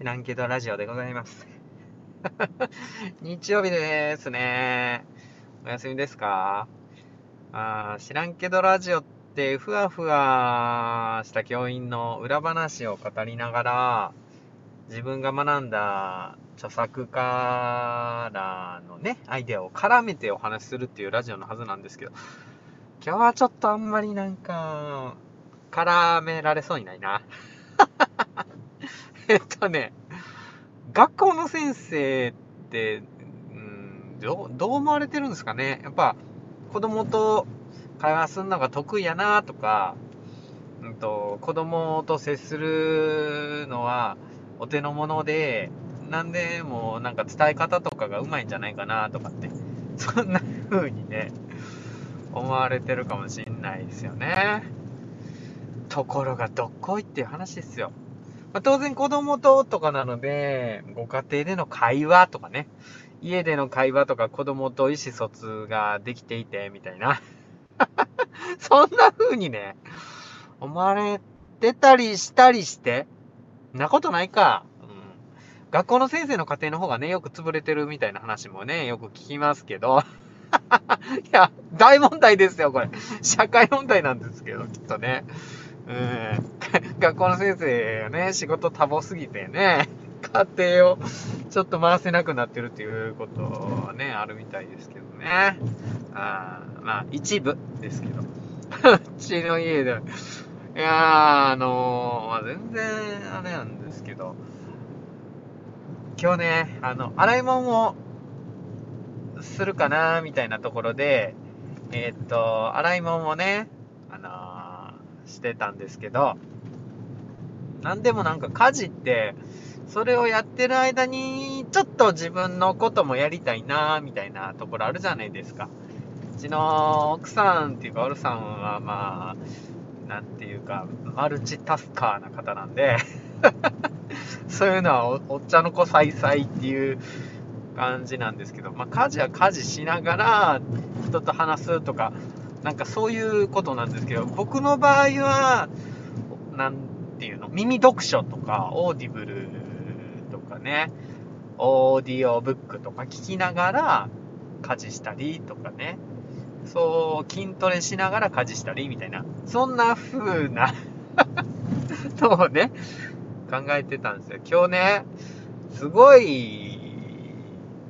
知らんけどラジオでございます。日曜日ですね。お休みですか？あ知らんけどラジオってふわふわした教員の裏話を語りながら自分が学んだ著作家らのね、アイデアを絡めてお話しするっていうラジオのはずなんですけど、今日はちょっとあんまりなんか、絡められそうにないな。っとね、学校の先生って、うん、どどう思われてるんですかね？やっぱ、子供と会話するのが得意やなとか、うんと、子供と接するのはお手の物で、なんでもなんか伝え方とかがうまいんじゃないかなとかって、そんな風にね、思われてるかもしんないですよね。ところがどっこいっていう話ですよ。まあ、当然子供ととかなので、ご家庭での会話とかね、家での会話とか子供と意思疎通ができていて、みたいな。そんな風にね、思われてたりしたりして、なことないか。うん。学校の先生の家庭の方がね、よく潰れてるみたいな話もね、よく聞きますけど。いや、大問題ですよ、これ。社会問題なんですけど、きっとね。うん、学校の先生がね、仕事多忙すぎてね、家庭をちょっと回せなくなってるっていうことはね、あるみたいですけどね。あまあ、一部ですけど。うちの家で、いやー、あのー、まあ、全然あれなんですけど、今日ね、あの、洗い物をするかなみたいなところで、えー、っと、洗い物をね、してたんですけど、なんでもなんか家事って、それをやってる間に、ちょっと自分のこともやりたいなみたいなところあるじゃないですか。うちの奥さんっていうか、オルさんはまあ、なんていうか、マルチタスカーな方なんで そういうのはおっちゃの子さいさいっていう感じなんですけど、まあ、家事は家事しながら人と話すとか、なんかそういうことなんですけど、僕の場合は、なんていうの、耳読書とか、オーディブルとかね、オーディオブックとか聞きながら家事したりとかね、そう、筋トレしながら家事したりみたいな、そんな風なのをね、考えてたんですよ。今日ね、すごい、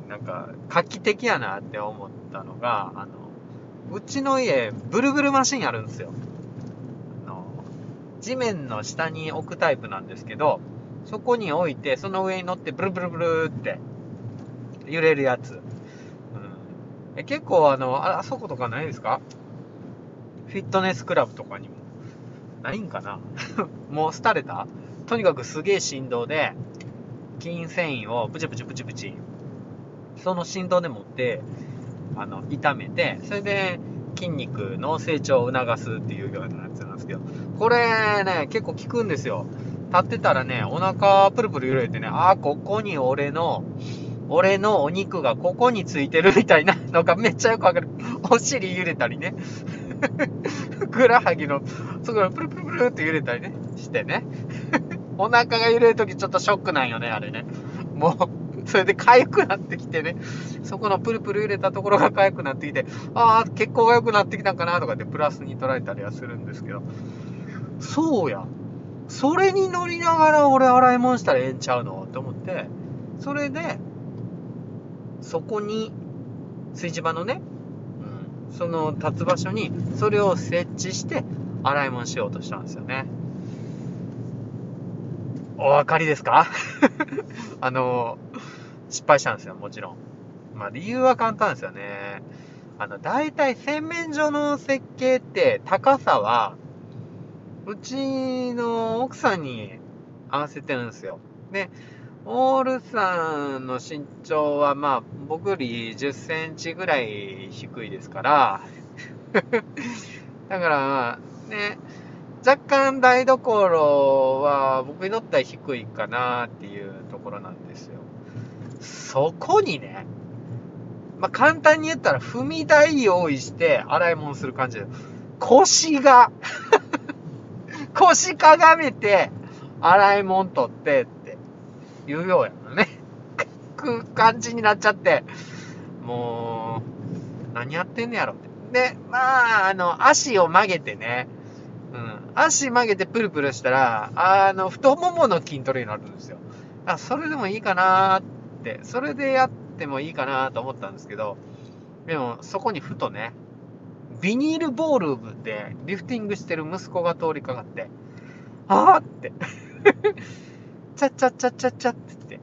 なんか、画期的やなって思ったのが、あの、うちの家、ブルブルマシンあるんですよ。あの、地面の下に置くタイプなんですけど、そこに置いて、その上に乗ってブルブルブルって揺れるやつ。うん、え結構あの、あそことかないですか？フィットネスクラブとかにも。ないんかな？もう廃れた？とにかくすげえ振動で、筋繊維をブチブチブチブチ、その振動でもって、あの、炒めて、それで筋肉の成長を促すっていうようなやつなんですけど、これね、結構効くんですよ。立ってたらね、お腹プルプル揺れてね、ああ、ここに俺の、俺のお肉がここについてるみたいなのが めっちゃよくわかる。お尻揺れたりね。ふくらはぎの、そこがプルプルプルって揺れたりね、してね。お腹が揺れるときちょっとショックなんよね、あれね。もう、それで痒くなってきてね、そこのプルプル揺れたところが痒くなってきて、ああ、血行が良くなってきたんかなとかってプラスに捉えたりはするんですけど、そうや。それに乗りながら俺洗い物したらええんちゃうのって思って、それで、そこに、炊事場のね、うん、その立つ場所に、それを設置して、洗い物しようとしたんですよね。お分かりですか？あの、失敗したんですよ、もちろん。まあ理由は簡単ですよね。あの、大体洗面所の設計って高さは、うちの奥さんに合わせてるんですよ。で、オールさんの身長はまあ僕より10センチぐらい低いですから、だからね、若干台所は僕にとっては低いかなっていうところなんですよ。そこにね、まあ、簡単に言ったら踏み台用意して洗い物する感じで、腰が 腰かがめて洗い物取ってって言うようやのね。く感じになっちゃって、もう、何やってんねやろって。で、まあ、あの、足を曲げてね、うん、足曲げてプルプルしたら、あの、太ももの筋トレになるんですよ。あ、それでもいいかなーっ、それでやってもいいかなと思ったんですけど、でも、そこにふとね、ビニールボールでリフティングしてる息子が通りかかって、あーって、ちゃちゃちゃちゃちゃって言って、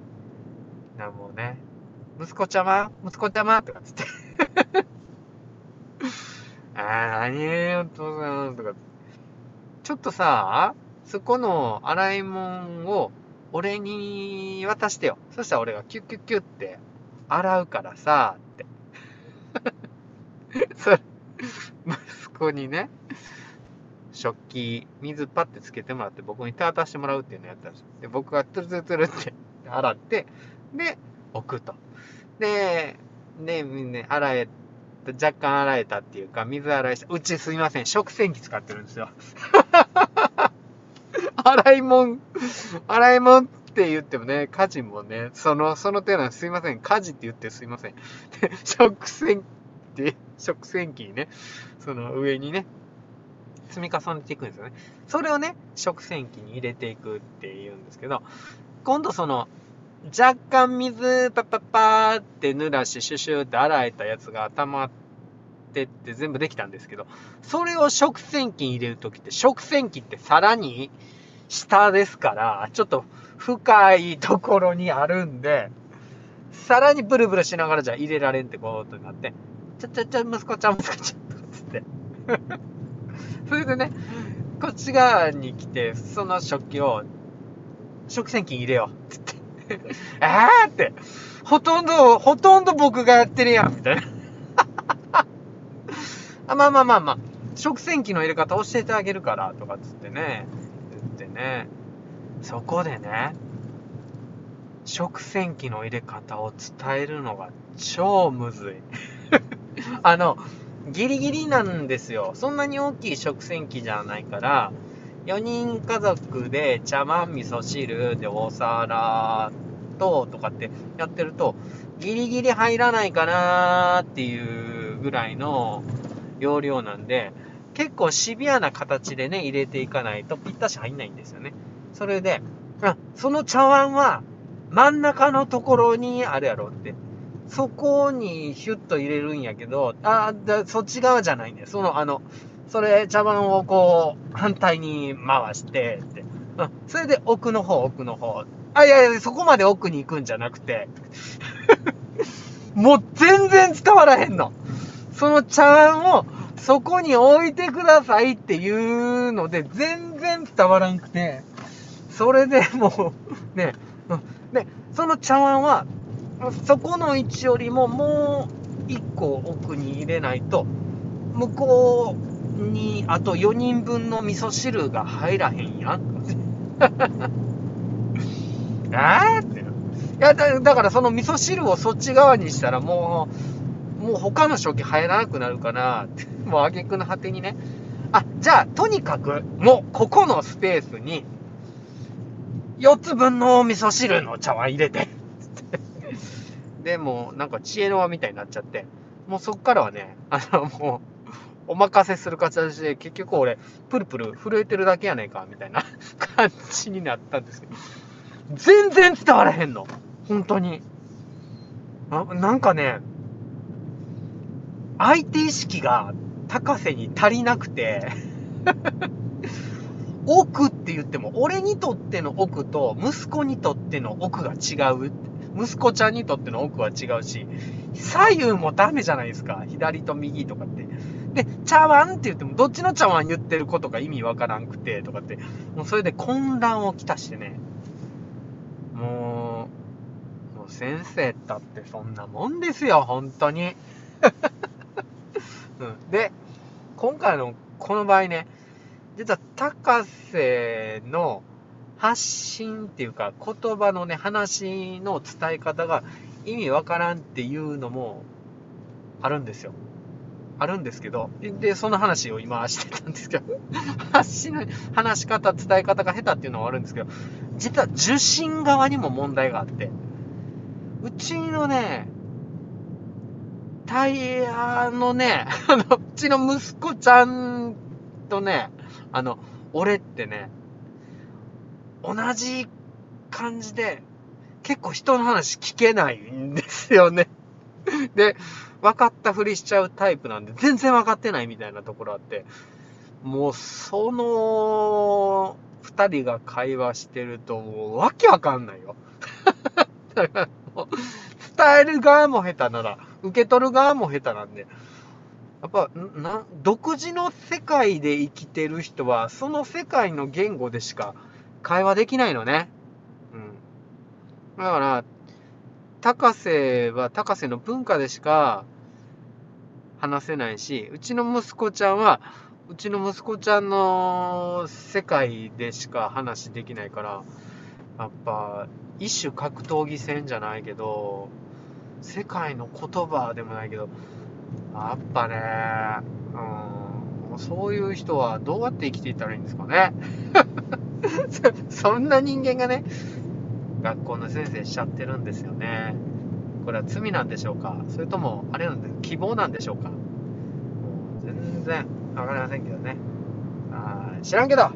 なもうね、息子ちゃま息子ちゃまとかつって。あー、何お父さんとか、ちょっとさ、そこの洗い物を俺に渡してよ。そしたら俺がキュッキュッキュッって洗うからさ、って。それ、息子にね、食器、水パッてつけてもらって僕に手渡してもらうっていうのをやったんですよ。で、僕がトゥルトゥルトゥルって洗って、で、置くと。で、で、ね、洗え、若干洗えたっていうか、水洗いした。うちすいません、食洗機使ってるんですよ。洗い物、洗い物って言ってもね、家事もね、その、その手なんすいません。家事って言ってすいません。で、食洗機、食洗機にね、その上にね、積み重ねていくんですよね。それをね、食洗機に入れていくっていうんですけど、今度その、若干水パッパッパーって濡らしシュシュって洗えたやつが溜まってって全部できたんですけど、それを食洗機に入れるときって、食洗機ってさらに下ですから、ちょっと深いところにあるんで、さらにブルブルしながらじゃ入れられんってことになって、ちゃちゃちゃ、息子ちゃん、息子ちゃん、つって。それでね、こっち側に来て、その食器を、食洗機入れようって言って。えーって、ほとんど、ほとんど僕がやってるやん、みたいな。あまあまあまあまあ、食洗機の入れ方教えてあげるから、とかつってね、ね、そこでね、食洗機の入れ方を伝えるのが超むずい。あの、ギリギリなんですよ。そんなに大きい食洗機じゃないから、4人家族で茶碗、味噌汁でお皿ととかってやってると、ギリギリ入らないかなっていうぐらいの容量なんで、結構シビアな形でね、入れていかないとぴったし入んないんですよね。それで、あ、その茶碗は真ん中のところにあるやろって。そこにヒュッと入れるんやけど、あ、そっち側じゃないんだよ。その、あの、それ、茶碗をこう、反対に回して、って。うん。それで奥の方、奥の方。あ、いやいや、そこまで奥に行くんじゃなくて、もう全然伝わらへんの。その茶碗をそこに置いてくださいっていうので、全然伝わらんくて、それでもう、ね、で、その茶碗は、そこの位置よりももう1個奥に入れないと、向こうにあと4人分の味噌汁が入らへんやん。あーって。いやだ、だからその味噌汁をそっち側にしたらもう、も他の食器入らなくなるかなって。もう挙句の果てにね。あ、じゃあ、とにかく、もう、ここのスペースに、4つ分の味噌汁の茶碗入れて。で、もうなんか知恵の輪みたいになっちゃって、もうそっからはね、あの、もう、お任せする形で、結局俺、プルプル震えてるだけやねんか、みたいな 感じになったんですけど、全然伝わらへんの。本当に。あなんかね、相手意識が高瀬に足りなくて奥って言っても、俺にとっての奥と息子にとっての奥が違う。息子ちゃんにとっての奥は違うし、左右もダメじゃないですか。左と右とかって。で、茶碗って言っても、どっちの茶碗言ってることか意味わからんくて、とかって。もうそれで混乱をきたしてね。もう、もう先生だってそんなもんですよ、本当に。うん、で、今回のこの場合ね、実は高瀬の発信っていうか、言葉のね、話の伝え方が意味わからんっていうのもあるんですよ。あるんですけど、で、その話を今してたんですけど、話の、話し方、伝え方が下手っていうのはあるんですけど、実は受信側にも問題があって、うちのね、タイヤのね、あの、うちの息子ちゃんとね、あの、俺ってね、同じ感じで、結構人の話聞けないんですよね。で、分かったふりしちゃうタイプなんで、全然分かってないみたいなところあって、もう、その、二人が会話してると、もう、わけわかんないよ。だからもう、伝える側も下手なら、受け取る側も下手なんで、やっぱ、な、独自の世界で生きてる人は、その世界の言語でしか会話できないのね。うん。だから、高瀬は高瀬の文化でしか話せないし、うちの息子ちゃんは、うちの息子ちゃんの世界でしか話できないから、やっぱ、一種格闘技戦じゃないけど、世界の言葉でもないけど、やっぱね、うん、そういう人はどうやって生きていったらいいんですかね。そんな人間がね、学校の先生しちゃってるんですよね。これは罪なんでしょうか？それとも、あれなんで、希望なんでしょうか？全然わかりませんけどね。あ知らんけど